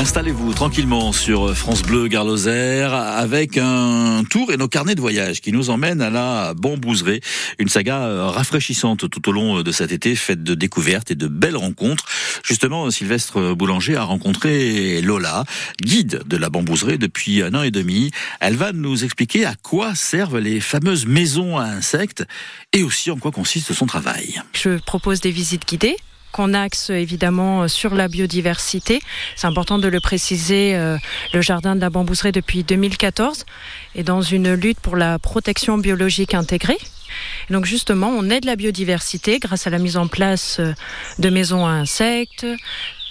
Installez-vous tranquillement sur France Bleu Garloser avec un tour et nos carnets de voyage qui nous emmènent à la Bambouserie, une saga rafraîchissante tout au long de cet été, faite de découvertes et de belles rencontres. Justement, Sylvestre Boulanger a rencontré Lola, guide de la Bambouserie depuis un an et demi. Elle va nous expliquer à quoi servent les fameuses maisons à insectes et aussi en quoi consiste son travail. Je propose des visites guidées qu'on axe évidemment sur la biodiversité. C'est important de le préciser, euh, le jardin de la bambouserie depuis 2014 est dans une lutte pour la protection biologique intégrée. donc justement, on aide la biodiversité grâce à la mise en place euh, de maisons à insectes,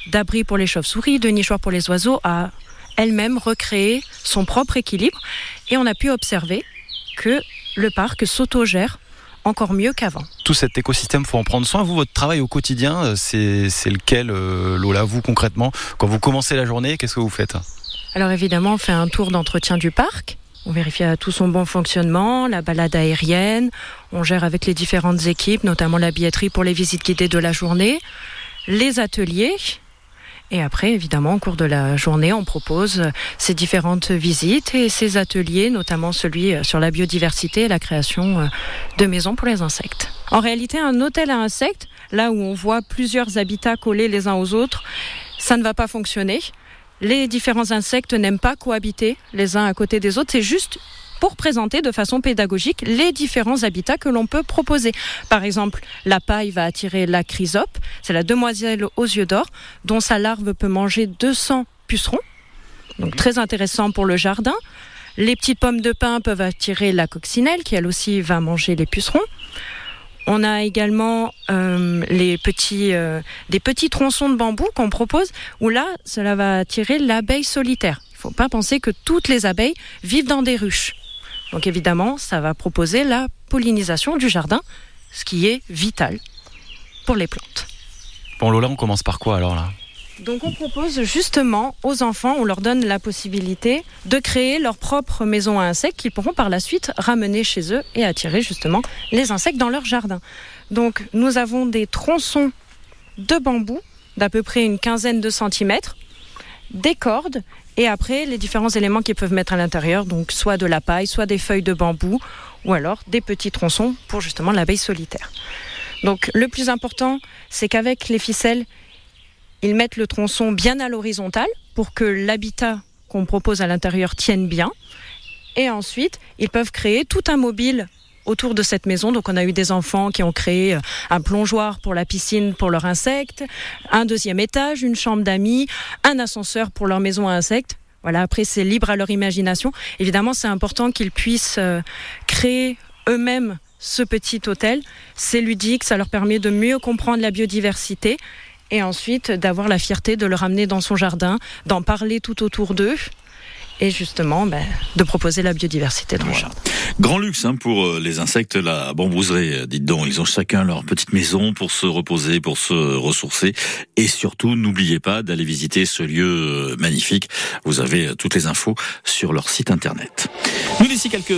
d'abris pour les chauves-souris, de nichoirs pour les oiseaux, à elle-même recréer son propre équilibre. Et on a pu observer que le parc s'autogère encore mieux qu'avant. Tout cet écosystème, faut en prendre soin. Vous, votre travail au quotidien, euh, c'est lequel, euh, Lola, vous concrètement? Quand vous commencez la journée, qu'est-ce que vous faites? Alors évidemment, on fait un tour d'entretien du parc. On vérifie tout son bon fonctionnement, la balade aérienne. On gère avec les différentes équipes, notamment la billetterie pour les visites guidées de la journée, les ateliers et après, évidemment, au cours de la journée, on propose ces différentes visites et ces ateliers, notamment celui euh, sur la biodiversité et la création euh, de maisons pour les insectes. En réalité, un hôtel à insectes, là où on voit plusieurs habitats collés les uns aux autres, ça ne va pas fonctionner. Les différents insectes n'aiment pas cohabiter les uns à côté des autres. C'est juste pour présenter de façon pédagogique les différents habitats que l'on peut proposer. Par exemple, la paille va attirer la chrysope, c'est la demoiselle aux yeux d'or, dont sa larve peut manger 200 pucerons, donc très intéressant pour le jardin. Les petites pommes de pin peuvent attirer la coccinelle, qui elle aussi va manger les pucerons. On a également euh, les petits, euh, des petits tronçons de bambou qu'on propose, où là, cela va attirer l'abeille solitaire. Il ne faut pas penser que toutes les abeilles vivent dans des ruches. Donc évidemment, ça va proposer la pollinisation du jardin, ce qui est vital pour les plantes. Bon Lola, on commence par quoi alors là? Donc on propose justement aux enfants, on leur donne la possibilité de créer leur propre maison à insectes qu'ils pourront par la suite ramener chez eux et attirer justement les insectes dans leur jardin. Donc nous avons des tronçons de bambou d'à peu près une quinzaine de centimètres, des cordes et après, les différents éléments qu'ils peuvent mettre à l'intérieur, donc soit de la paille, soit des feuilles de bambou, ou alors des petits tronçons pour justement l'abeille solitaire. Donc le plus important, c'est qu'avec les ficelles, ils mettent le tronçon bien à l'horizontale pour que l'habitat qu'on propose à l'intérieur tienne bien. Et ensuite, ils peuvent créer tout un mobile autour de cette maison. Donc on a eu des enfants qui ont créé euh, un plongeoir pour la piscine pour leurs insectes, un deuxième étage, une chambre d'amis, un ascenseur pour leur maison à insectes. Voilà, après c'est libre à leur imagination. Évidemment, c'est important qu'ils puissent euh, créer eux-mêmes ce petit hôtel. C'est ludique, ça leur permet de mieux comprendre la biodiversité et ensuite d'avoir la fierté de le ramener dans son jardin, d'en parler tout autour d'eux et justement ben, de proposer la biodiversité dans le jardin. Grand luxe hein, pour euh, les insectes, la bambouserie. Dites donc, ils ont chacun leur petite maison pour se reposer, pour se ressourcer. Et surtout, n'oubliez pas d'aller visiter ce lieu euh, magnifique. Vous avez euh, toutes les infos sur leur site internet. Nous, d'ici quelques